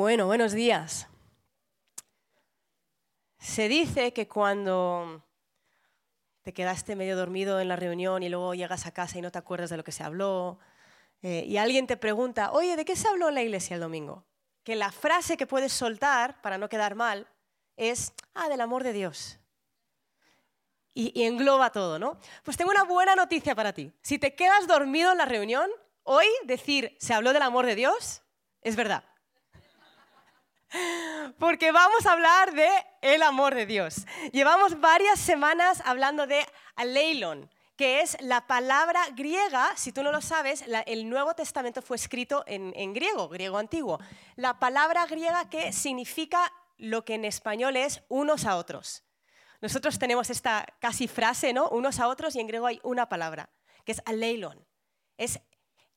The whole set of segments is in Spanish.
Bueno, buenos días. Se dice que cuando te quedaste medio dormido en la reunión y luego llegas a casa y no te acuerdas de lo que se habló, eh, y alguien te pregunta, oye, ¿de qué se habló en la iglesia el domingo? Que la frase que puedes soltar para no quedar mal es, ah, del amor de Dios. Y, y engloba todo, ¿no? Pues tengo una buena noticia para ti. Si te quedas dormido en la reunión, hoy decir, se habló del amor de Dios, es verdad. Porque vamos a hablar de el amor de Dios. Llevamos varias semanas hablando de aleilon, que es la palabra griega, si tú no lo sabes, el Nuevo Testamento fue escrito en, en griego, griego antiguo. La palabra griega que significa lo que en español es unos a otros. Nosotros tenemos esta casi frase, ¿no? Unos a otros y en griego hay una palabra, que es aleilon. Es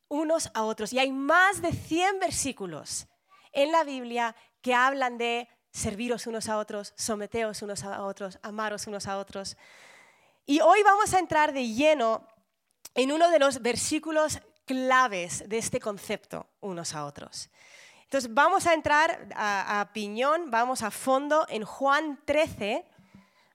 unos a otros. Y hay más de 100 versículos en la Biblia que hablan de serviros unos a otros, someteos unos a otros, amaros unos a otros. Y hoy vamos a entrar de lleno en uno de los versículos claves de este concepto, unos a otros. Entonces vamos a entrar a, a piñón, vamos a fondo en Juan 13,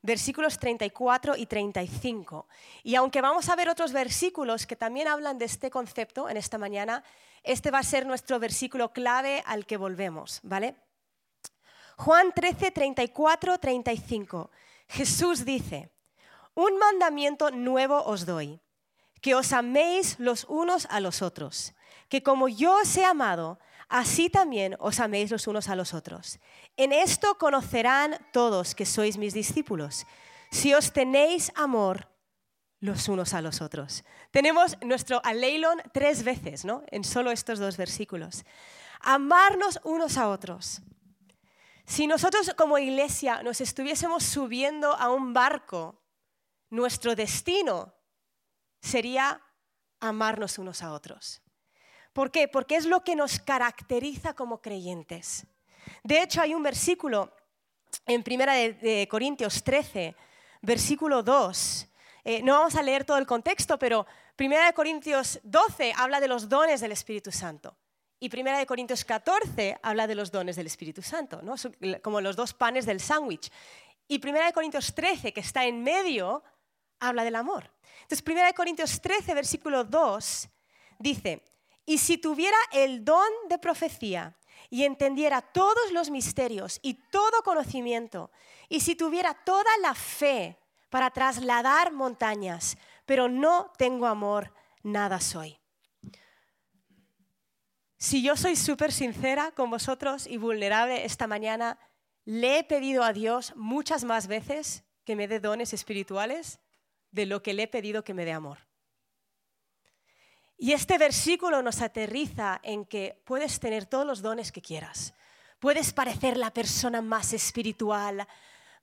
versículos 34 y 35. Y aunque vamos a ver otros versículos que también hablan de este concepto en esta mañana, este va a ser nuestro versículo clave al que volvemos, ¿vale? Juan 13, 34, 35. Jesús dice, un mandamiento nuevo os doy, que os améis los unos a los otros, que como yo os he amado, así también os améis los unos a los otros. En esto conocerán todos que sois mis discípulos, si os tenéis amor los unos a los otros. Tenemos nuestro aleilon tres veces, ¿no? En solo estos dos versículos. Amarnos unos a otros. Si nosotros como iglesia nos estuviésemos subiendo a un barco, nuestro destino sería amarnos unos a otros. ¿Por qué? Porque es lo que nos caracteriza como creyentes. De hecho, hay un versículo en Primera de, Corintios 13, versículo 2. Eh, no vamos a leer todo el contexto, pero Primera de Corintios 12 habla de los dones del Espíritu Santo. Y Primera de Corintios 14 habla de los dones del Espíritu Santo, ¿no? como los dos panes del sándwich. Y Primera de Corintios 13, que está en medio, habla del amor. Entonces, Primera de Corintios 13, versículo 2, dice, y si tuviera el don de profecía y entendiera todos los misterios y todo conocimiento, y si tuviera toda la fe para trasladar montañas, pero no tengo amor, nada soy. Si yo soy súper sincera con vosotros y vulnerable esta mañana, le he pedido a Dios muchas más veces que me dé dones espirituales de lo que le he pedido que me dé amor. Y este versículo nos aterriza en que puedes tener todos los dones que quieras. Puedes parecer la persona más espiritual,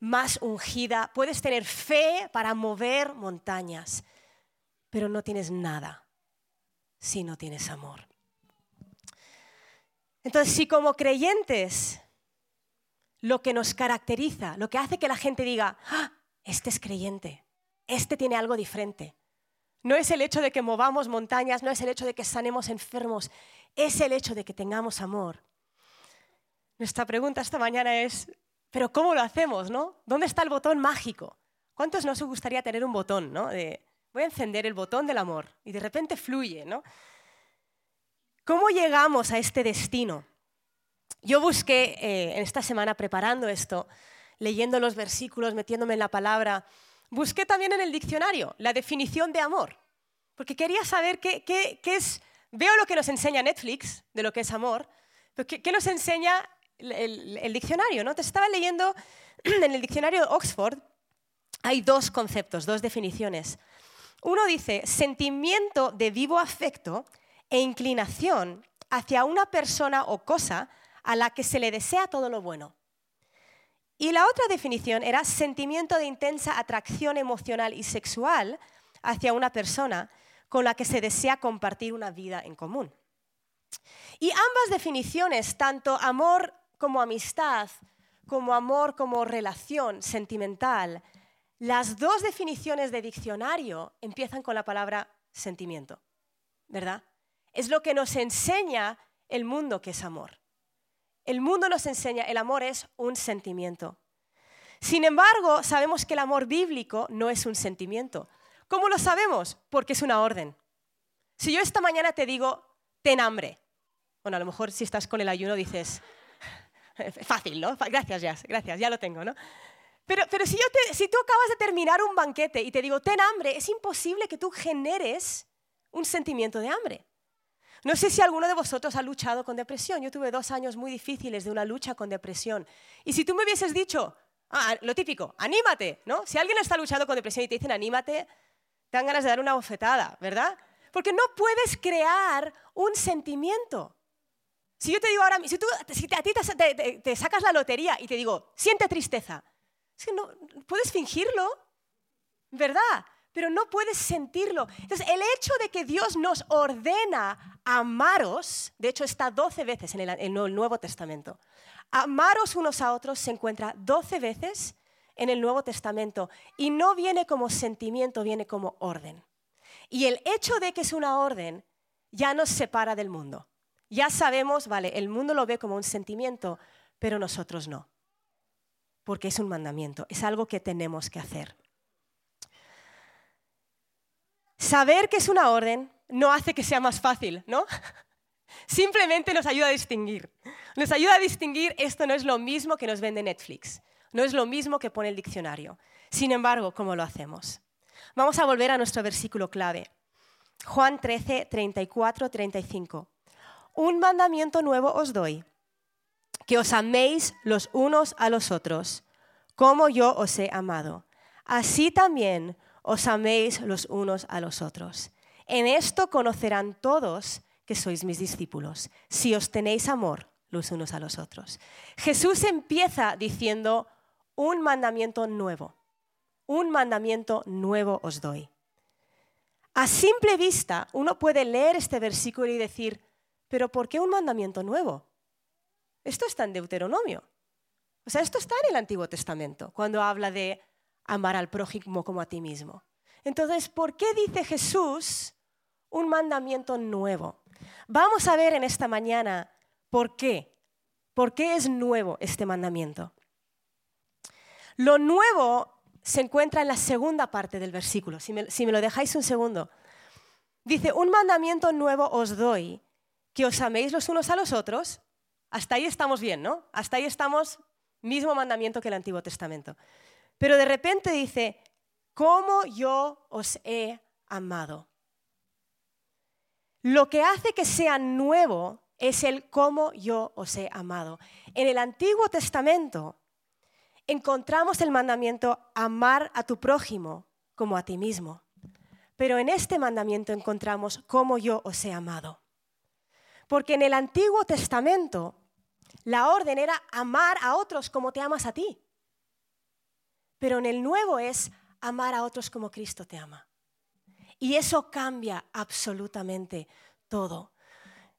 más ungida, puedes tener fe para mover montañas, pero no tienes nada si no tienes amor. Entonces, si como creyentes lo que nos caracteriza, lo que hace que la gente diga, ah, este es creyente, este tiene algo diferente, no es el hecho de que movamos montañas, no es el hecho de que sanemos enfermos, es el hecho de que tengamos amor. Nuestra pregunta esta mañana es, ¿pero cómo lo hacemos? ¿no? ¿Dónde está el botón mágico? ¿Cuántos nos gustaría tener un botón? ¿no? De, voy a encender el botón del amor y de repente fluye. ¿no? ¿Cómo llegamos a este destino? Yo busqué eh, en esta semana preparando esto, leyendo los versículos, metiéndome en la palabra, busqué también en el diccionario la definición de amor, porque quería saber qué, es, veo lo que nos enseña Netflix de lo que es amor, pero qué, nos enseña el, diccionario. ¿no? Te estaba leyendo en el diccionario de Oxford, hay dos conceptos, dos definiciones. Uno dice sentimiento de vivo afecto e inclinación hacia una persona o cosa a la que se le desea todo lo bueno. Y la otra definición era sentimiento de intensa atracción emocional y sexual hacia una persona con la que se desea compartir una vida en común. Y ambas definiciones, tanto amor como amistad, como amor como relación sentimental, las dos definiciones de diccionario empiezan con la palabra sentimiento, ¿verdad? Es lo que nos enseña el mundo que es amor. el mundo nos enseña, el amor es un sentimiento. Sin embargo, sabemos que el amor bíblico no es un sentimiento. ¿Cómo lo sabemos? Porque es una orden. Si yo esta mañana te digo, ten hambre, bueno, a lo mejor si estás con el ayuno dices, fácil, ¿no? Gracias, ya, gracias, ya lo tengo, ¿no? Pero, pero si, yo si tú acabas de terminar un banquete y te digo, ten hambre, es imposible que tú generes un sentimiento de hambre. No sé si alguno de vosotros ha luchado con depresión. Yo tuve dos años muy difíciles de una lucha con depresión. Y si tú me hubieses dicho, ah, lo típico, anímate, ¿no? Si alguien está luchando con depresión y te dicen anímate, te dan ganas de dar una bofetada, ¿verdad? Porque no puedes crear un sentimiento. Si yo te digo ahora, si, tú, si a ti te, te, sacas la lotería y te digo, siente tristeza, es que no, puedes fingirlo, ¿verdad? Pero no puedes sentirlo. Entonces, el hecho de que Dios nos ordena amaros, de hecho está 12 veces en el, Nuevo Testamento, amaros unos a otros se encuentra 12 veces en el Nuevo Testamento y no viene como sentimiento, viene como orden. Y el hecho de que es una orden ya nos separa del mundo. Ya sabemos, vale, el mundo lo ve como un sentimiento, pero nosotros no. Porque es un mandamiento, es algo que tenemos que hacer. Saber que es una orden no hace que sea más fácil, ¿no? Simplemente nos ayuda a distinguir. Nos ayuda a distinguir, esto no es lo mismo que nos vende Netflix, no es lo mismo que pone el diccionario. Sin embargo, ¿cómo lo hacemos? Vamos a volver a nuestro versículo clave. Juan 13, 34, 35. Un mandamiento nuevo os doy, que os améis los unos a los otros, como yo os he amado. Así también os améis los unos a los otros. En esto conocerán todos que sois mis discípulos, si os tenéis amor los unos a los otros. Jesús empieza diciendo un mandamiento nuevo, un mandamiento nuevo os doy. A simple vista uno puede leer este versículo y decir, pero ¿por qué un mandamiento nuevo? Esto está en Deuteronomio. O sea, esto está en el Antiguo Testamento, cuando habla de amar al prójimo como a ti mismo. Entonces, ¿por qué dice Jesús un mandamiento nuevo? Vamos a ver en esta mañana por qué. ¿Por qué es nuevo este mandamiento? Lo nuevo se encuentra en la segunda parte del versículo. Si me, lo dejáis un segundo. Dice, un mandamiento nuevo os doy, que os améis los unos a los otros. Hasta ahí estamos bien, ¿no? Hasta ahí estamos, mismo mandamiento que el Antiguo Testamento. Pero de repente dice, como yo os he amado. Lo que hace que sea nuevo es el cómo yo os he amado. En el Antiguo Testamento encontramos el mandamiento amar a tu prójimo como a ti mismo. Pero en este mandamiento encontramos cómo yo os he amado. Porque en el Antiguo Testamento la orden era amar a otros como te amas a ti. Pero en el nuevo es amar a otros como Cristo te ama. Y eso cambia absolutamente todo.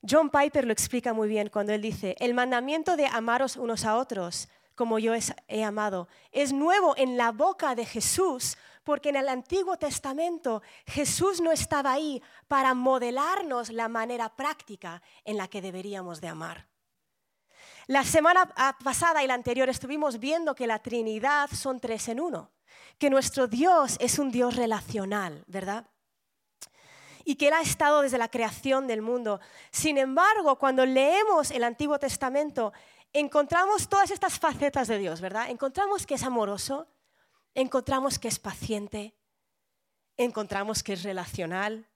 John Piper lo explica muy bien cuando él dice, el mandamiento de amaros unos a otros como yo he amado es nuevo en la boca de Jesús porque en el Antiguo Testamento Jesús no estaba ahí para modelarnos la manera práctica en la que deberíamos de amar. La semana pasada y la anterior estuvimos viendo que la Trinidad son tres en uno, que nuestro Dios es un Dios relacional, ¿verdad? Y que Él ha estado desde la creación del mundo. Sin embargo, cuando leemos el Antiguo Testamento, encontramos todas estas facetas de Dios, ¿verdad? Encontramos que es amoroso, encontramos que es paciente, encontramos que es relacional,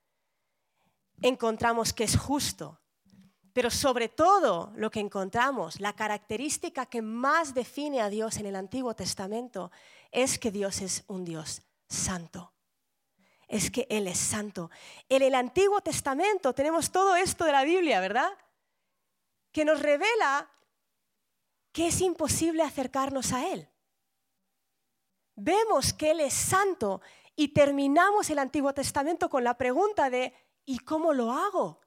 encontramos que es justo, pero sobre todo lo que encontramos, la característica que más define a Dios en el Antiguo Testamento es que Dios es un Dios santo. Es que Él es santo. En el Antiguo Testamento tenemos todo esto de la Biblia, ¿verdad? Que nos revela que es imposible acercarnos a Él. Vemos que Él es santo y terminamos el Antiguo Testamento con la pregunta de ¿y cómo lo hago?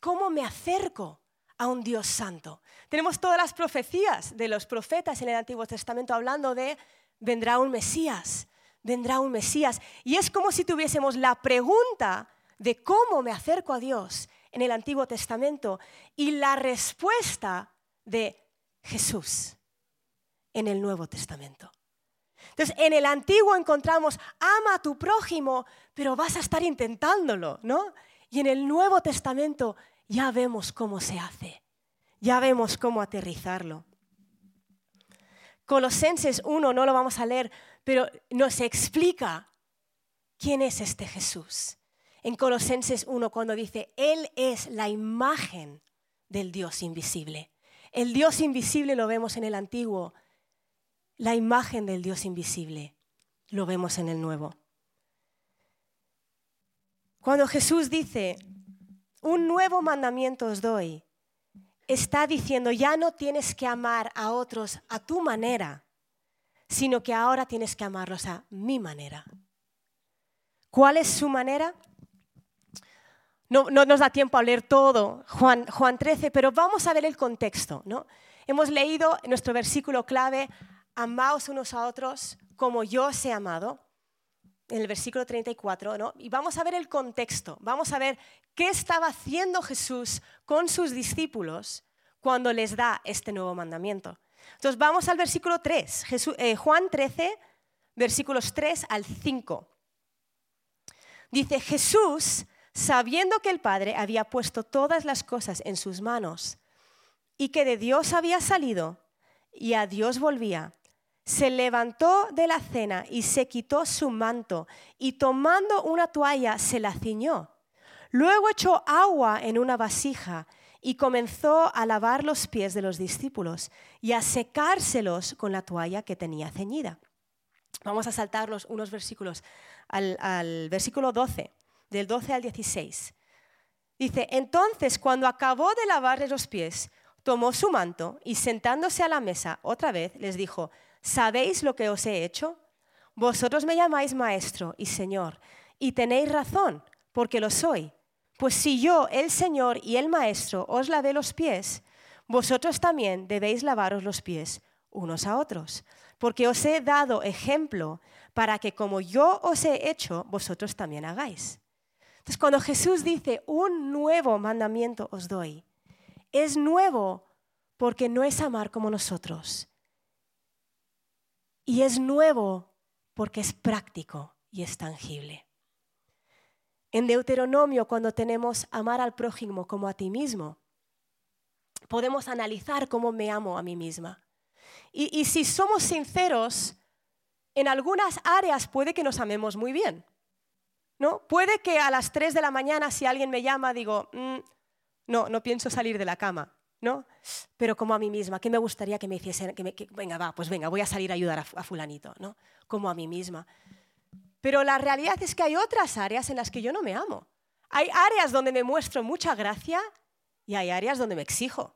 ¿Cómo me acerco a un Dios santo? Tenemos todas las profecías de los profetas en el Antiguo Testamento hablando de vendrá un Mesías, vendrá un Mesías. Y es como si tuviésemos la pregunta de cómo me acerco a Dios en el Antiguo Testamento y la respuesta de Jesús en el Nuevo Testamento. Entonces, en el Antiguo encontramos, ama a tu prójimo, pero vas a estar intentándolo, ¿no? Y en el Nuevo Testamento ya vemos cómo se hace, ya vemos cómo aterrizarlo. Colosenses 1, no lo vamos a leer, pero nos explica quién es este Jesús. En Colosenses 1, cuando dice, Él es la imagen del Dios invisible. El Dios invisible lo vemos en el antiguo, la imagen del Dios invisible lo vemos en el nuevo. Cuando Jesús dice, un nuevo mandamiento os doy, está diciendo, ya no tienes que amar a otros a tu manera, sino que ahora tienes que amarlos a mi manera. ¿Cuál es su manera? No, nos da tiempo a leer todo, Juan, Juan 13, pero vamos a ver el contexto. ¿no? Hemos leído nuestro versículo clave, amaos unos a otros como yo os he amado, en el versículo 34, ¿no? y vamos a ver el contexto, vamos a ver qué estaba haciendo Jesús con sus discípulos cuando les da este nuevo mandamiento. Entonces vamos al versículo 3, eh, Juan 13, versículos 3 al 5. Dice, Jesús sabiendo que el Padre había puesto todas las cosas en sus manos y que de Dios había salido y a Dios volvía, se levantó de la cena y se quitó su manto y tomando una toalla se la ciñó. Luego echó agua en una vasija y comenzó a lavar los pies de los discípulos y a secárselos con la toalla que tenía ceñida. Vamos a saltar unos versículos al, al versículo 12 del 12 al 16. Dice, entonces cuando acabó de lavarle los pies, tomó su manto y sentándose a la mesa otra vez les dijo, ¿sabéis lo que os he hecho? Vosotros me llamáis maestro y señor, y tenéis razón, porque lo soy. Pues si yo, el Señor y el Maestro, os lavé los pies, vosotros también debéis lavaros los pies unos a otros, porque os he dado ejemplo para que como yo os he hecho, vosotros también hagáis. Entonces, cuando Jesús dice, un nuevo mandamiento os doy, es nuevo porque no es amar como nosotros. Y es nuevo porque es práctico y es tangible. En Deuteronomio, cuando tenemos amar al prójimo como a ti mismo, podemos analizar cómo me amo a mí misma. Y, si somos sinceros, en algunas áreas puede que nos amemos muy bien. ¿no? Puede que a las 3 de la mañana si alguien me llama digo, mm, no, no pienso salir de la cama, ¿no? Pero como a mí misma, ¿qué me gustaría que me hiciesen? Que venga, va, pues venga, voy a salir a ayudar a fulanito, ¿no? Como a mí misma. Pero la realidad es que hay otras áreas en las que yo no me amo. Hay áreas donde me muestro mucha gracia y hay áreas donde me exijo.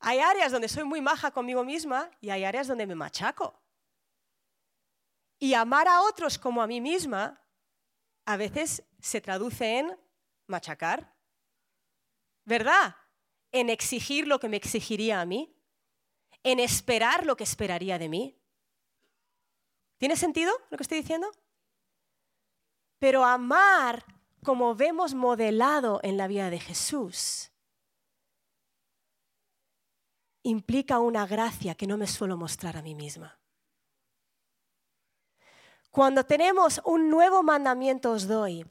Hay áreas donde soy muy maja conmigo misma y hay áreas donde me machaco. Y amar a otros como a mí misma a veces se traduce en machacar, ¿verdad? En exigir lo que me exigiría a mí, en esperar lo que esperaría de mí. ¿Tiene sentido lo que estoy diciendo? Pero amar como vemos modelado en la vida de Jesús implica una gracia que no me suelo mostrar a mí misma. Cuando tenemos un nuevo mandamiento os doy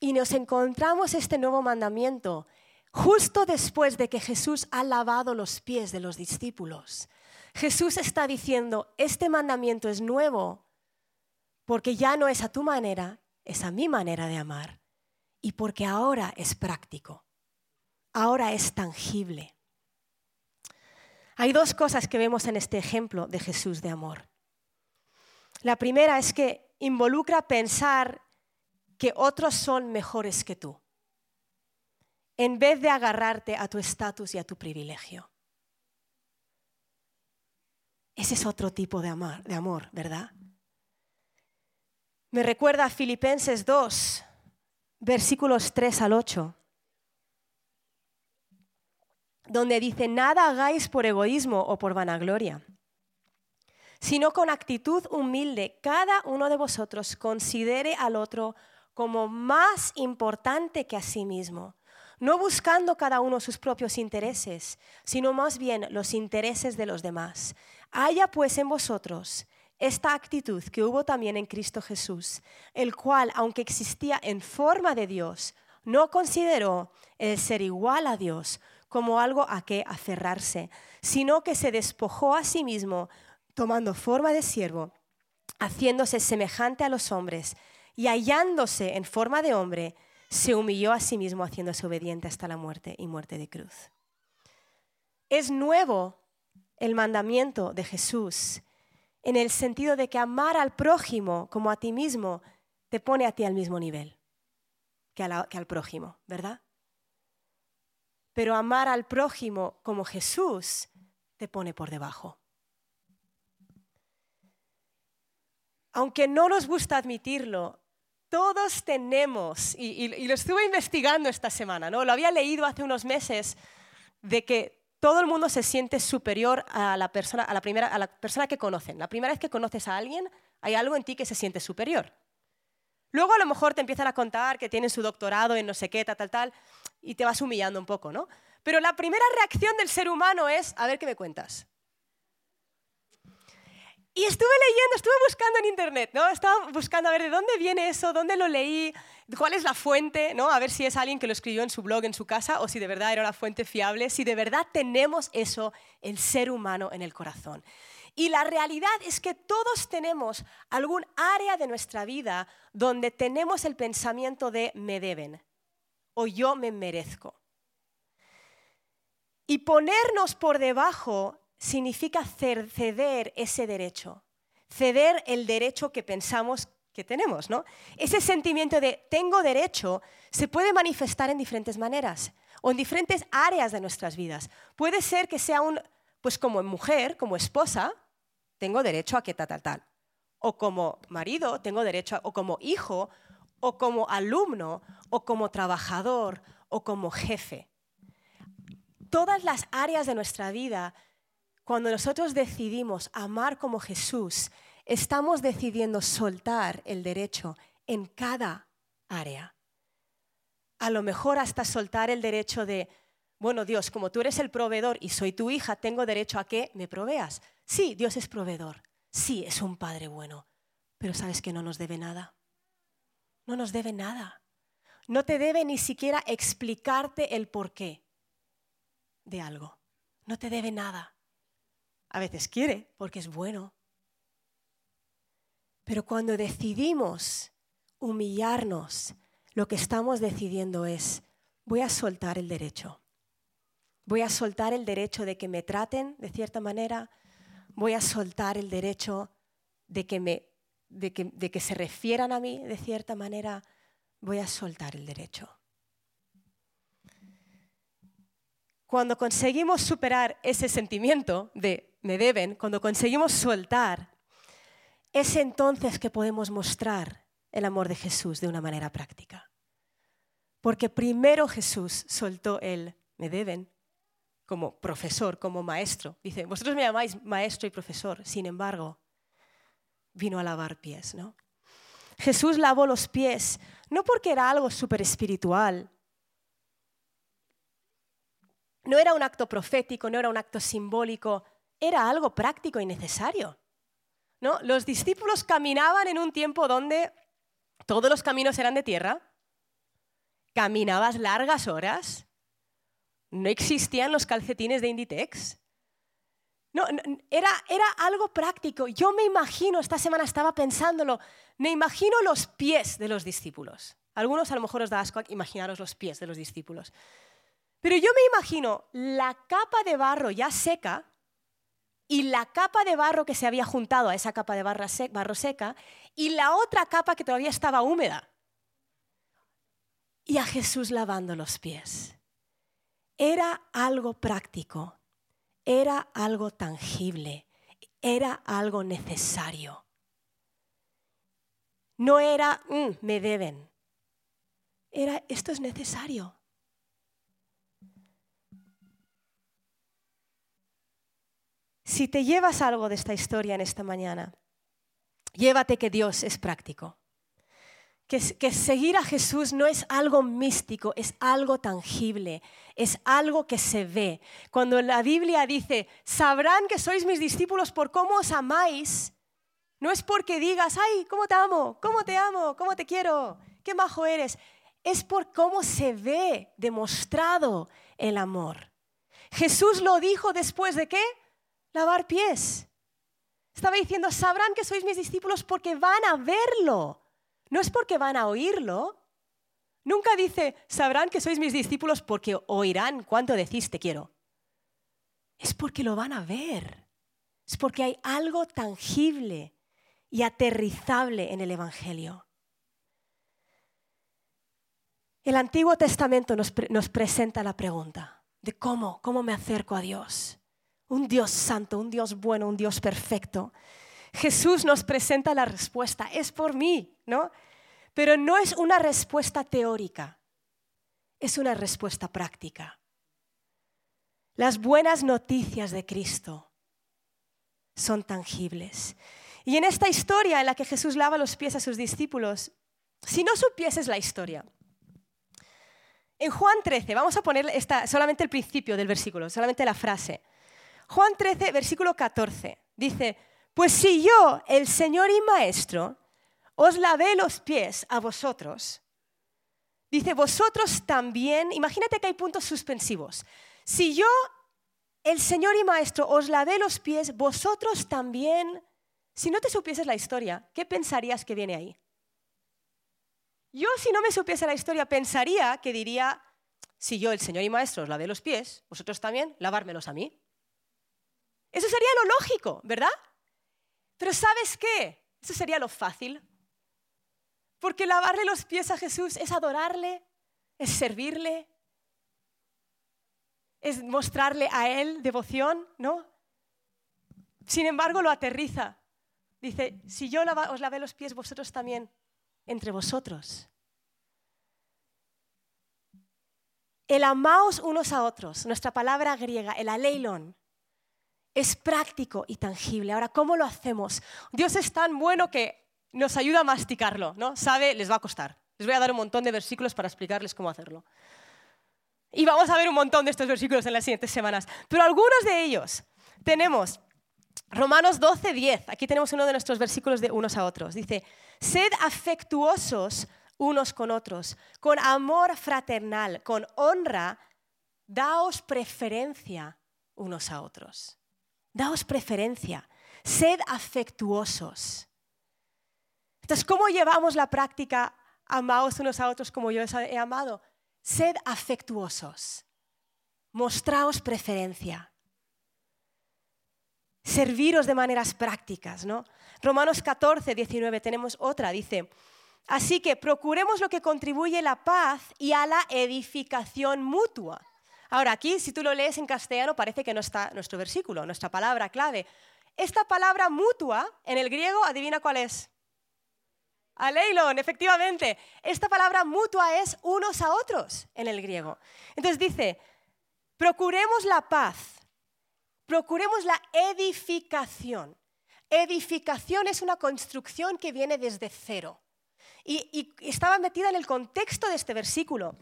y nos encontramos este nuevo mandamiento justo después de que Jesús ha lavado los pies de los discípulos, Jesús está diciendo, este mandamiento es nuevo porque ya no es a tu manera, es a mi manera de amar y porque ahora es práctico, ahora es tangible. Hay dos cosas que vemos en este ejemplo de Jesús de amor. La primera es que involucra pensar que otros son mejores que tú, en vez de agarrarte a tu estatus y a tu privilegio. Ese es otro tipo de amor, de amor, ¿verdad? Me recuerda a Filipenses 2, versículos 3 al 8, donde dice, nada hagáis por egoísmo o por vanagloria sino con actitud humilde, cada uno de vosotros considere al otro como más importante que a sí mismo. No buscando cada uno sus propios intereses, sino más bien los intereses de los demás. Haya pues en vosotros esta actitud que hubo también en Cristo Jesús, el cual, aunque existía en forma de Dios, no consideró el ser igual a Dios como algo a que aferrarse, sino que se despojó a sí mismo, tomando forma de siervo, haciéndose semejante a los hombres, y hallándose en forma de hombre, se humilló a sí mismo, haciéndose obediente hasta la muerte y muerte de cruz. Es nuevo el mandamiento de Jesús en el sentido de que amar al prójimo como a ti mismo te pone a ti al mismo nivel que, al prójimo, ¿verdad? Pero amar al prójimo como Jesús te pone por debajo. Aunque no nos gusta admitirlo, todos tenemos, y, lo estuve investigando esta semana, ¿no? lo había leído hace unos meses, de que todo el mundo se siente superior a la, persona, a, la primera, a la persona que conocen. La primera vez que conoces a alguien, hay algo en ti que se siente superior. Luego a lo mejor te empiezan a contar que tienen su doctorado en no sé qué, tal, tal, tal, y te vas humillando un poco, ¿no? Pero la primera reacción del ser humano es, a ver qué me cuentas. Y estuve leyendo, estuve buscando en internet, ¿no? Estaba buscando a ver de dónde viene eso, dónde lo leí, cuál es la fuente, ¿no? A ver si es alguien que lo escribió en su blog, en su casa, o si de verdad era una fuente fiable, si de verdad tenemos eso, el ser humano en el corazón. Y la realidad es que todos tenemos algún área de nuestra vida donde tenemos el pensamiento de me deben o yo me merezco. Y ponernos por debajo significa ceder ese derecho, ceder el derecho que pensamos que tenemos, ¿no? Ese sentimiento de tengo derecho se puede manifestar en diferentes maneras o en diferentes áreas de nuestras vidas. Puede ser que sea un, pues como mujer, como esposa, tengo derecho a que tal, tal, tal. O como marido, tengo derecho, o como hijo, o como alumno, o como trabajador, o como jefe. Todas las áreas de nuestra vida cuando nosotros decidimos amar como Jesús, estamos decidiendo soltar el derecho en cada área. A lo mejor hasta soltar el derecho de, bueno, Dios, como tú eres el proveedor y soy tu hija, tengo derecho a que me proveas. Sí, Dios es proveedor. Sí, es un Padre bueno. Pero sabes que no nos debe nada. No nos debe nada. No te debe ni siquiera explicarte el porqué de algo. No te debe nada. A veces quiere porque es bueno. Pero cuando decidimos humillarnos, lo que estamos decidiendo es, voy a soltar el derecho. Voy a soltar el derecho de que me traten de cierta manera. Voy a soltar el derecho de que, me, de que, de que se refieran a mí de cierta manera. Voy a soltar el derecho. Cuando conseguimos superar ese sentimiento de me deben, cuando conseguimos soltar, es entonces que podemos mostrar el amor de Jesús de una manera práctica. Porque primero Jesús soltó el me deben como profesor, como maestro. Dice, vosotros me llamáis maestro y profesor, sin embargo, vino a lavar pies, ¿no? Jesús lavó los pies, no porque era algo súper espiritual, no era un acto profético, no era un acto simbólico, era algo práctico y necesario. ¿no? Los discípulos caminaban en un tiempo donde todos los caminos eran de tierra, caminabas largas horas, no existían los calcetines de Inditex. No, era, era algo práctico. Yo me imagino, esta semana estaba pensándolo, me imagino los pies de los discípulos. Algunos a lo mejor os da asco imaginaros los pies de los discípulos. Pero yo me imagino la capa de barro ya seca y la capa de barro que se había juntado a esa capa de barro seca y la otra capa que todavía estaba húmeda. Y a Jesús lavando los pies. Era algo práctico, era algo tangible, era algo necesario. No era, mm, me deben. Era, esto es necesario. Si te llevas algo de esta historia en esta mañana, llévate que Dios es práctico, que, seguir a Jesús no es algo místico, es algo tangible, es algo que se ve. Cuando la Biblia dice, sabrán que sois mis discípulos por cómo os amáis, no es porque digas, ay, ¿cómo te amo? ¿Cómo te amo? ¿Cómo te quiero? ¿Qué majo eres? Es por cómo se ve demostrado el amor. Jesús lo dijo después de qué? Lavar pies. Estaba diciendo, sabrán que sois mis discípulos porque van a verlo no es porque van a oírlo. Nunca dice, sabrán que sois mis discípulos porque oirán cuánto decís te quiero. Es porque lo van a ver. Es porque hay algo tangible y aterrizable en el Evangelio. El Antiguo Testamento nos, nos, presenta la pregunta de cómo, cómo me acerco a Dios. Un Dios santo, un Dios bueno, un Dios perfecto. Jesús nos presenta la respuesta, es por mí, ¿no? Pero no es una respuesta teórica, es una respuesta práctica. Las buenas noticias de Cristo son tangibles. Y en esta historia en la que Jesús lava los pies a sus discípulos, si no supieses la historia, en Juan 13, vamos a poner solamente el principio del versículo, solamente la frase. Juan 13, versículo 14, dice, pues si yo, el Señor y Maestro, os lavé los pies a vosotros, dice, vosotros también, imagínate que hay puntos suspensivos. Si yo, el Señor y Maestro, os lavé los pies, vosotros también, si no te supieses la historia, ¿qué pensarías que viene ahí? Yo, si no me supiese la historia, pensaría que diría, si yo, el Señor y Maestro, os lavé los pies, vosotros también, lavármelos a mí. Eso sería lo lógico, ¿verdad? Pero ¿sabes qué? Eso sería lo fácil. Porque lavarle los pies a Jesús es adorarle, es servirle, es mostrarle a Él devoción, ¿no? Sin embargo, lo aterriza. Dice, si yo os lavé los pies, vosotros también, entre vosotros. El amaos unos a otros, nuestra palabra griega, el aleilon, es práctico y tangible. Ahora, ¿cómo lo hacemos? Dios es tan bueno que nos ayuda a masticarlo, ¿no? Sabe, les va a costar. Les voy a dar un montón de versículos para explicarles cómo hacerlo. Y vamos a ver un montón de estos versículos en las siguientes semanas. Pero algunos de ellos tenemos Romanos 12, 10. Aquí tenemos uno de nuestros versículos de unos a otros. Dice, sed afectuosos unos con otros, con amor fraternal, con honra, daos preferencia unos a otros. Daos preferencia, sed afectuosos. Entonces, ¿cómo llevamos la práctica amaos unos a otros como yo he amado? Sed afectuosos, mostraos preferencia, serviros de maneras prácticas, ¿no? Romanos 14, 19, tenemos otra, dice, así que procuremos lo que contribuye a la paz y a la edificación mutua. Ahora, aquí, si tú lo lees en castellano, parece que no está nuestro versículo, nuestra palabra clave. Esta palabra mutua, en el griego, adivina cuál es. Aleilon, efectivamente. Esta palabra mutua es unos a otros en el griego. Entonces dice, procuremos la paz, procuremos la edificación. Edificación es una construcción que viene desde cero. y estaba metida en el contexto de este versículo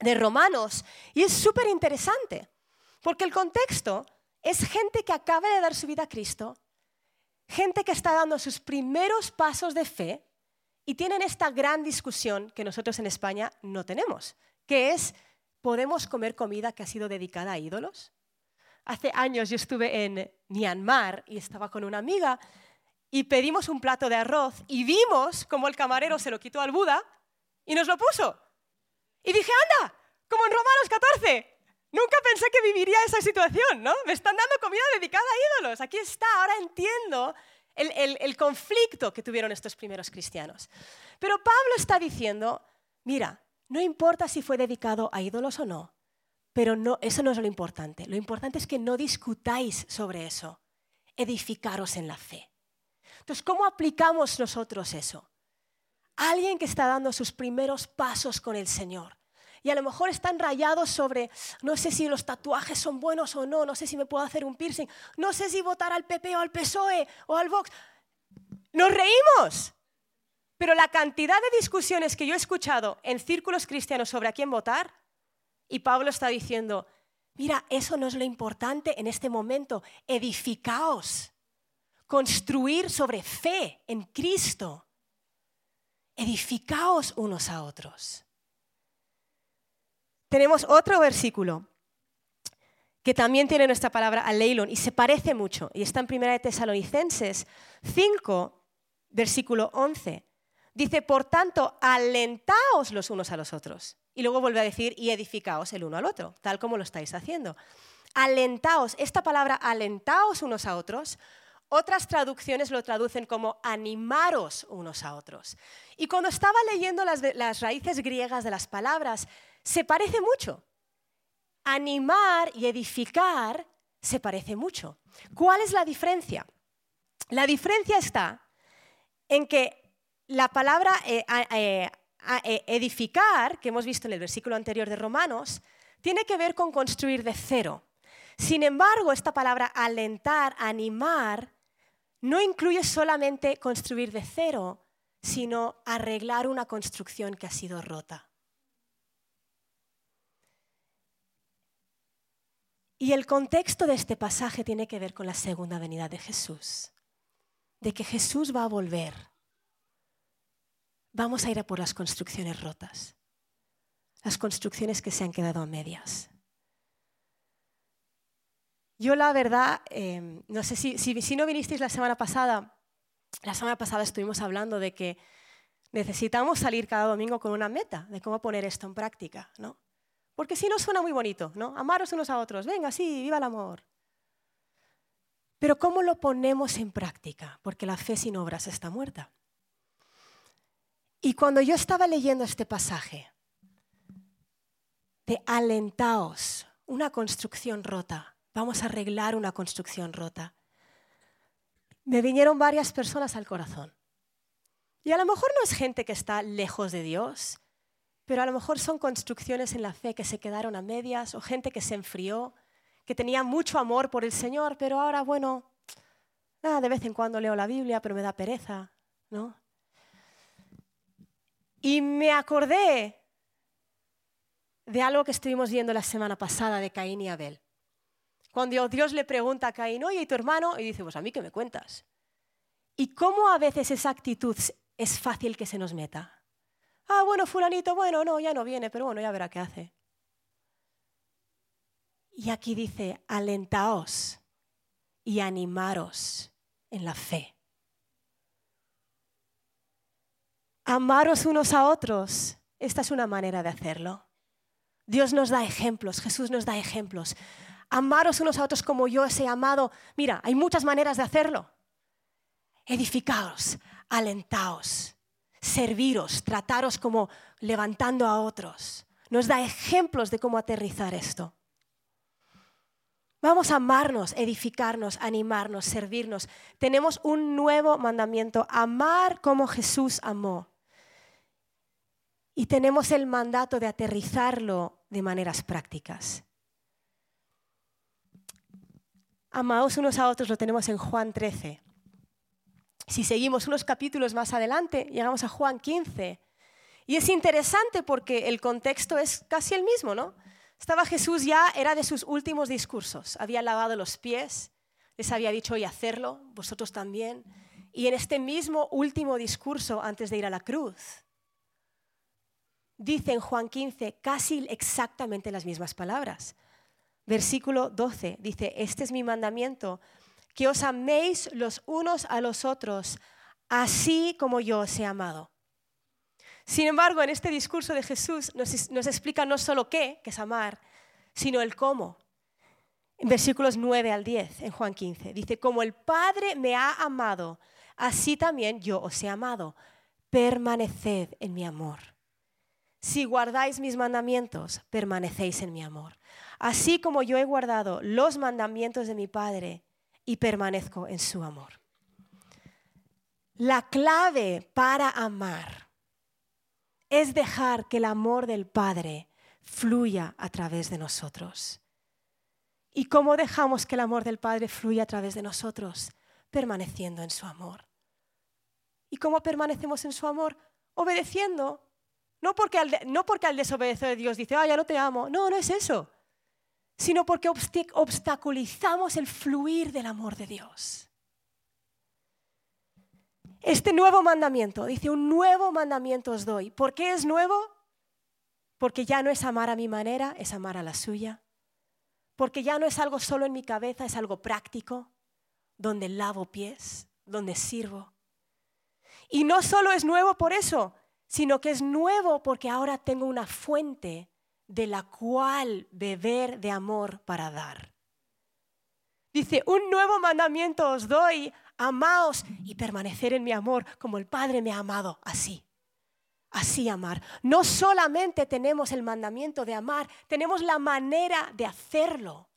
de Romanos. Y es súper interesante, porque el contexto es gente que acaba de dar su vida a Cristo, gente que está dando sus primeros pasos de fe y tienen esta gran discusión que nosotros en España no tenemos, que es, ¿podemos comer comida que ha sido dedicada a ídolos? Hace años yo estuve en Myanmar y estaba con una amiga y pedimos un plato de arroz y vimos como el camarero se lo quitó al Buda y nos lo puso. Y dije, anda, como en Romanos 14. Nunca pensé que viviría esa situación, ¿no? Me están dando comida dedicada a ídolos. Aquí está, ahora entiendo el, el conflicto que tuvieron estos primeros cristianos. Pero Pablo está diciendo, mira, no importa si fue dedicado a ídolos o no, pero no, eso no es lo importante. Lo importante es que no discutáis sobre eso. Edificaros en la fe. Entonces, ¿cómo aplicamos nosotros eso? Alguien que está dando sus primeros pasos con el Señor. Y a lo mejor están rayados sobre, no sé si los tatuajes son buenos o no, no sé si me puedo hacer un piercing, no sé si votar al PP o al PSOE o al Vox. Nos reímos. Pero la cantidad de discusiones que yo he escuchado en círculos cristianos sobre a quién votar, y Pablo está diciendo, mira, eso no es lo importante en este momento, edificaos, construir sobre fe en Cristo, edificaos unos a otros. Tenemos otro versículo que también tiene nuestra palabra aleilon y se parece mucho, y está en 1 de Tesalonicenses 5, versículo 11. Dice, por tanto, alentaos los unos a los otros. Y luego vuelve a decir, y edificaos el uno al otro, tal como lo estáis haciendo. Alentaos, esta palabra alentaos unos a otros, otras traducciones lo traducen como animaros unos a otros. Y cuando estaba leyendo las, raíces griegas de las palabras, se parece mucho animar y edificar se parece mucho. ¿Cuál es la diferencia? La diferencia está en que la palabra eh, eh, eh, edificar, que hemos visto en el versículo anterior de Romanos, tiene que ver con construir de cero. Sin embargo, esta palabra alentar, animar, no incluye solamente construir de cero, sino arreglar una construcción que ha sido rota. Y el contexto de este pasaje tiene que ver con la segunda venida de Jesús, de que Jesús va a volver. Vamos a ir a por las construcciones rotas, las construcciones que se han quedado a medias. Yo la verdad, em, no sé si, si, no vinisteis la semana pasada, la semana pasada estuvimos hablando de que necesitamos salir cada domingo con una meta de cómo poner esto en práctica, ¿no? Porque si no suena muy bonito, ¿no? Amaros unos a otros, venga, sí, viva el amor. Pero ¿cómo lo ponemos en práctica? Porque la fe sin obras está muerta. Y cuando yo estaba leyendo este pasaje de alentaos, una construcción rota, vamos a arreglar una construcción rota, me vinieron varias personas al corazón. Y a lo mejor no es gente que está lejos de Dios, pero a lo mejor son construcciones en la fe que se quedaron a medias o gente que se enfrió, que tenía mucho amor por el Señor, pero ahora, bueno, de vez en cuando leo la Biblia, pero me da pereza, ¿no? Y me acordé de algo que estuvimos viendo la semana pasada de Caín y Abel. Cuando Dios le pregunta a Caín, oye, ¿y tu hermano? Y dice, pues a mí que me cuentas. Y cómo a veces esa actitud es fácil que se nos meta. Ah, bueno, fulanito, bueno, no, ya no viene, pero bueno, ya verá qué hace. Y aquí dice, alentaos y animaros en la fe. Amaros unos a otros. Esta es una manera de hacerlo. Dios nos da ejemplos, Jesús nos da ejemplos. Amaros unos a otros como yo os he amado. Mira, hay muchas maneras de hacerlo. Edificaos, alentaos serviros, trataros como levantando a otros. Nos da ejemplos de cómo aterrizar esto. Vamos a amarnos, edificarnos, animarnos, servirnos. Tenemos un nuevo mandamiento, amar como Jesús amó. Y tenemos el mandato de aterrizarlo de maneras prácticas. Amaos unos a otros lo tenemos en Juan 13. Si seguimos unos capítulos más adelante, llegamos a Juan 15. Y es interesante porque el contexto es casi el mismo, ¿no? Estaba Jesús ya, era de sus últimos discursos. Había lavado los pies, les había dicho, y hacerlo, vosotros también. Y en este mismo último discurso, antes de ir a la cruz, dice en Juan 15 casi exactamente las mismas palabras. Versículo 12 dice, este es mi mandamiento, que os améis los unos a los otros, así como yo os he amado. Sin embargo, en este discurso de Jesús nos, explica no solo qué, que es amar, sino el cómo. En versículos 9 al 10, en Juan 15, dice, como el Padre me ha amado, así también yo os he amado. Permaneced en mi amor. Si guardáis mis mandamientos, permanecéis en mi amor. Así como yo he guardado los mandamientos de mi Padre y permanezco en su amor. La clave para amar es dejar que el amor del Padre fluya a través de nosotros. ¿Y cómo dejamos que el amor del Padre fluya a través de nosotros? Permaneciendo en su amor. ¿Y cómo permanecemos en su amor? Obedeciendo. No porque al, no al desobedecer a Dios dice, ah, ya no te amo. No, no es eso. Sino porque obstaculizamos el fluir del amor de Dios. Este nuevo mandamiento, dice, un nuevo mandamiento os doy. ¿Por qué es nuevo? Porque ya no es amar a mi manera, es amar a la suya. Porque ya no es algo solo en mi cabeza, es algo práctico, donde lavo pies, donde sirvo. Y no solo es nuevo por eso, sino que es nuevo porque ahora tengo una fuente de la cual beber de amor para dar. Dice, un nuevo mandamiento os doy, amaos y permanecer en mi amor como el Padre me ha amado, así. Así amar. No solamente tenemos el mandamiento de amar, tenemos la manera de hacerlo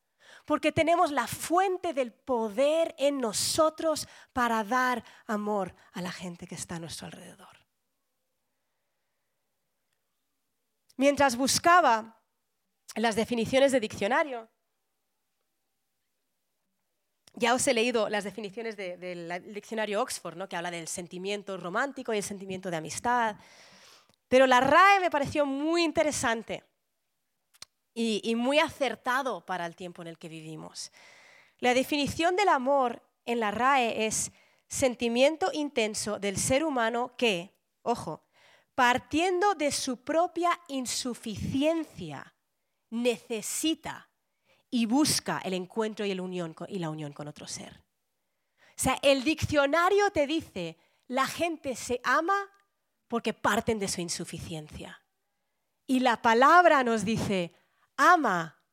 porque tenemos la fuente del poder en nosotros para dar amor a la gente que está a nuestro alrededor. Mientras buscaba las definiciones de diccionario, ya os he leído las definiciones del diccionario Oxford, ¿no? que habla del sentimiento romántico y el sentimiento de amistad, pero la RAE me pareció muy interesante y, muy acertado para el tiempo en el que vivimos. La definición del amor en la RAE es sentimiento intenso del ser humano que, ojo, partiendo de su propia insuficiencia, necesita y busca el encuentro y, la unión con otro ser. O sea, el diccionario te dice, la gente se ama porque parten de su insuficiencia. Y la palabra nos dice, ama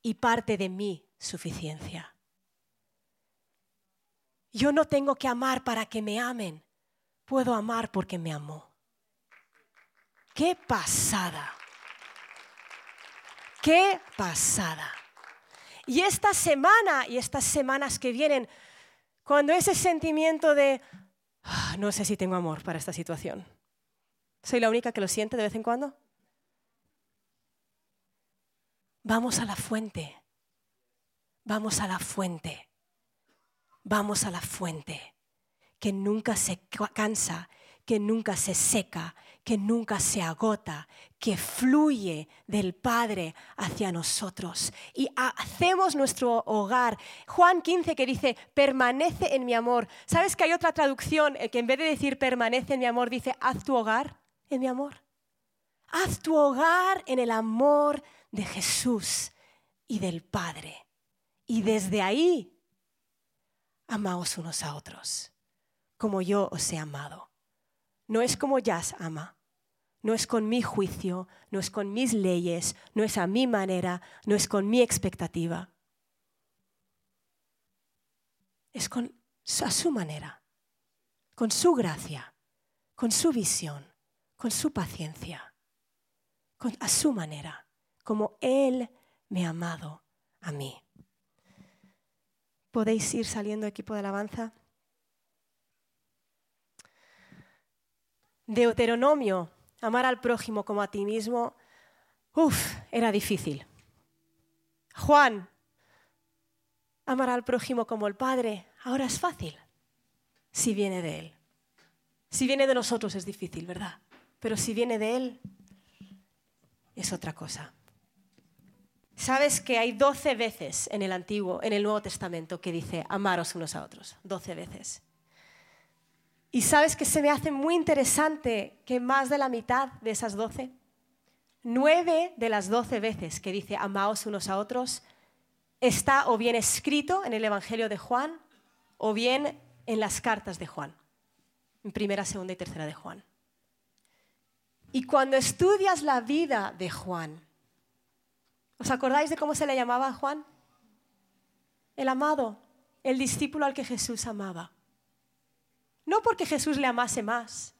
y parte de mi suficiencia. Yo no tengo que amar para que me amen, puedo amar porque me amó. ¡Qué pasada! ¡Qué pasada! Y esta semana y estas semanas que vienen, cuando ese sentimiento de, ah, no sé si tengo amor para esta situación, ¿soy la única que lo siente de vez en cuando? Vamos a la fuente. Vamos a la fuente. Vamos a la fuente. Que nunca se cansa, que nunca se seca, que nunca se agota, que fluye del Padre hacia nosotros. Y hacemos nuestro hogar. Juan 15 que dice, permanece en mi amor. ¿Sabes que hay otra traducción eh, que en vez de decir permanece en mi amor, dice, haz tu hogar en mi amor? Haz tu hogar en el amor de Jesús y del Padre. Y desde ahí, amaos unos a otros, como yo os he amado. No es como Jazz ama, no es con mi juicio, no es con mis leyes, no es a mi manera, no es con mi expectativa. Es con, a su manera, con su gracia, con su visión, con su paciencia, con, a su manera como Él me ha amado a mí. ¿Podéis ir saliendo equipo de alabanza? Deuteronomio, amar al prójimo como a ti mismo, uff, era difícil. Juan, amar al prójimo como el Padre, ahora es fácil, si viene de Él. Si viene de nosotros es difícil, ¿verdad? Pero si viene de Él, es otra cosa. Sabes que hay doce veces en el Antiguo, en el Nuevo Testamento, que dice amaros unos a otros. Doce veces. Y sabes que se me hace muy interesante que más de la mitad de esas doce, nueve de las doce veces que dice amaos unos a otros, está o bien escrito en el Evangelio de Juan o bien en las cartas de Juan, en primera, segunda y tercera de Juan. Y cuando estudias la vida de Juan, ¿Os acordáis de cómo se le llamaba Juan? El amado, el discípulo al que Jesús amaba. No porque Jesús le amase más.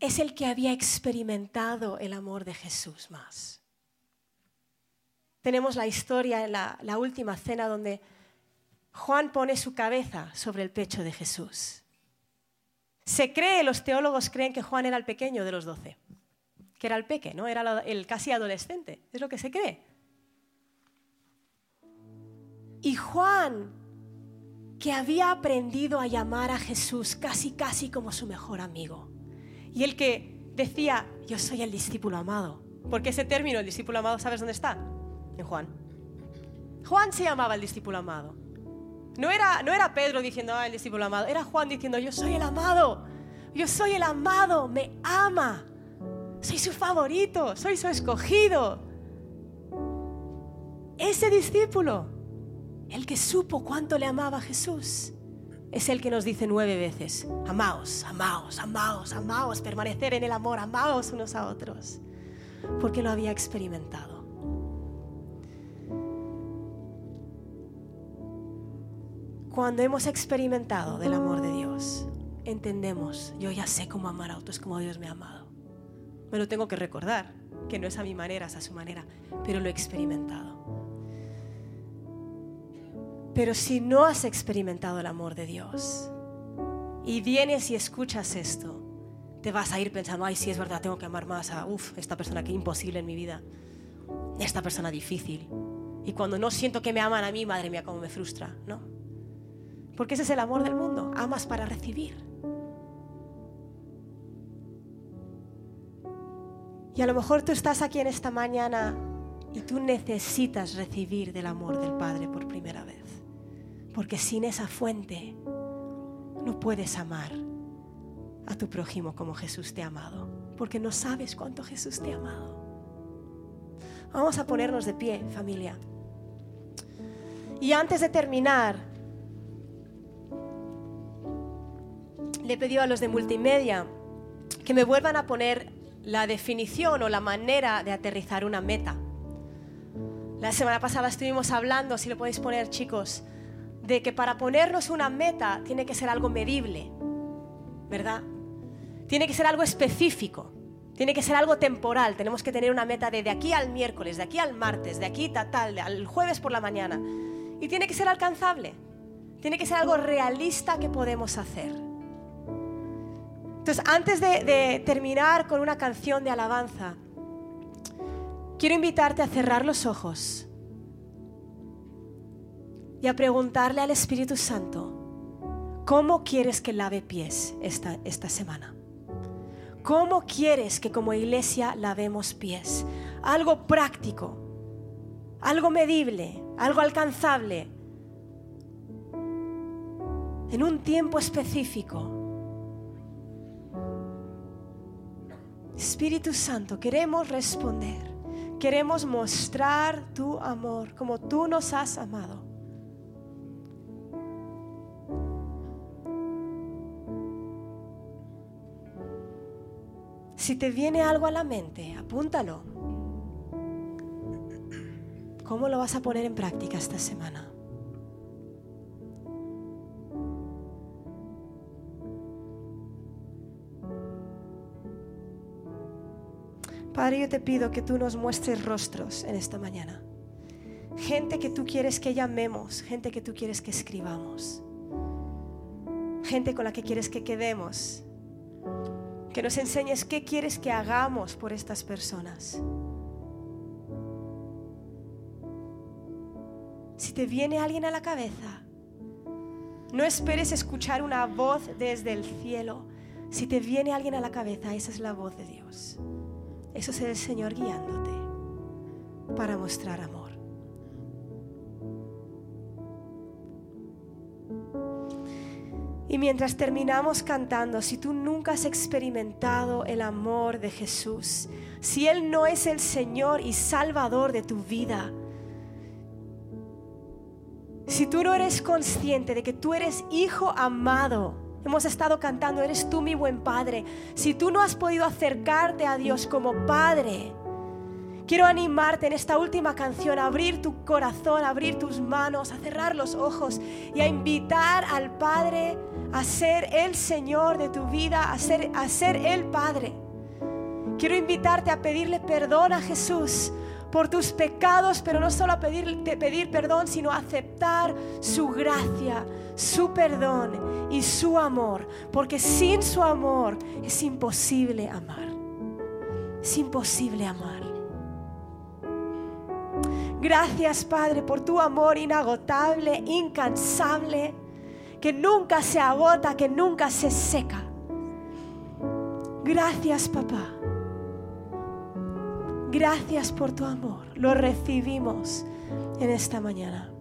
Es el que había experimentado el amor de Jesús más. Tenemos la historia en la, última cena donde Juan pone su cabeza sobre el pecho de Jesús. Se cree, los teólogos creen que Juan era el pequeño de los doce que era el peque, ¿no? Era el casi adolescente, es lo que se cree. Y Juan que había aprendido a llamar a Jesús casi, casi como su mejor amigo. Y el que decía, yo soy el discípulo amado. Porque ese término, el discípulo amado, ¿sabes dónde está? En Juan. Juan se llamaba el discípulo amado. No era, no era Pedro diciendo, ah, el discípulo amado. Era Juan diciendo, yo soy el amado. Yo soy el amado. Me ama. Soy su favorito. Soy su escogido. Ese discípulo, el que supo cuánto le amaba Jesús, es el que nos dice nueve veces, amaos, amaos, amaos, amaos, permanecer en el amor, amaos unos a otros, porque lo había experimentado. Cuando hemos experimentado del amor de Dios, entendemos, yo ya sé cómo amar a otros como Dios me ha amado. Me lo tengo que recordar, que no es a mi manera, es a su manera, pero lo he experimentado. Pero si no has experimentado el amor de Dios y vienes y escuchas esto, te vas a ir pensando, ay, sí es verdad, tengo que amar más a, uff, esta persona que imposible en mi vida, esta persona difícil. Y cuando no siento que me aman a mí, madre mía, cómo me frustra, ¿no? Porque ese es el amor del mundo, amas para recibir. Y a lo mejor tú estás aquí en esta mañana y tú necesitas recibir del amor del Padre por primera vez. Porque sin esa fuente no puedes amar a tu prójimo como Jesús te ha amado. Porque no sabes cuánto Jesús te ha amado. Vamos a ponernos de pie, familia. Y antes de terminar, le he a los de multimedia que me vuelvan a poner la definición o la manera de aterrizar una meta. La semana pasada estuvimos hablando, si lo podéis poner chicos, de que para ponernos una meta tiene que ser algo medible, ¿verdad? Tiene que ser algo específico, tiene que ser algo temporal. Tenemos que tener una meta de de aquí al miércoles, de aquí al martes, de aquí a tal, al jueves por la mañana. Y tiene que ser alcanzable, tiene que ser algo realista que podemos hacer. Entonces, antes de, de terminar con una canción de alabanza, quiero invitarte a cerrar los ojos y a preguntarle al Espíritu Santo, ¿cómo quieres que lave pies esta, esta semana? ¿Cómo quieres que como iglesia lavemos pies? Algo práctico, algo medible, algo alcanzable, en un tiempo específico. Espíritu Santo, queremos responder, queremos mostrar tu amor como tú nos has amado. Si te viene algo a la mente, apúntalo. ¿Cómo lo vas a poner en práctica esta semana? Padre, yo te pido que tú nos muestres rostros en esta mañana. Gente que tú quieres que llamemos, gente que tú quieres que escribamos, gente con la que quieres que quedemos que nos enseñes qué quieres que hagamos por estas personas. Si te viene alguien a la cabeza, no esperes escuchar una voz desde el cielo. Si te viene alguien a la cabeza, esa es la voz de Dios. Eso es el Señor guiándote para mostrar amor. Y mientras terminamos cantando, si tú nunca has experimentado el amor de Jesús, si Él no es el Señor y Salvador de tu vida, si tú no eres consciente de que tú eres hijo amado, hemos estado cantando, eres tú mi buen Padre, si tú no has podido acercarte a Dios como Padre, Quiero animarte en esta última canción a abrir tu corazón, a abrir tus manos, a cerrar los ojos y a invitar al Padre a ser el Señor de tu vida, a ser, el Padre. Quiero invitarte a pedirle perdón a Jesús por tus pecados, pero no solo a pedir, pedir perdón, sino a aceptar su gracia, su perdón y su amor, porque sin su amor es imposible amar. Es imposible amar. Gracias, Padre, por tu amor inagotable, incansable. Que nunca se agota, que nunca se seca. Gracias, papá. Gracias por tu amor. Lo recibimos en esta mañana.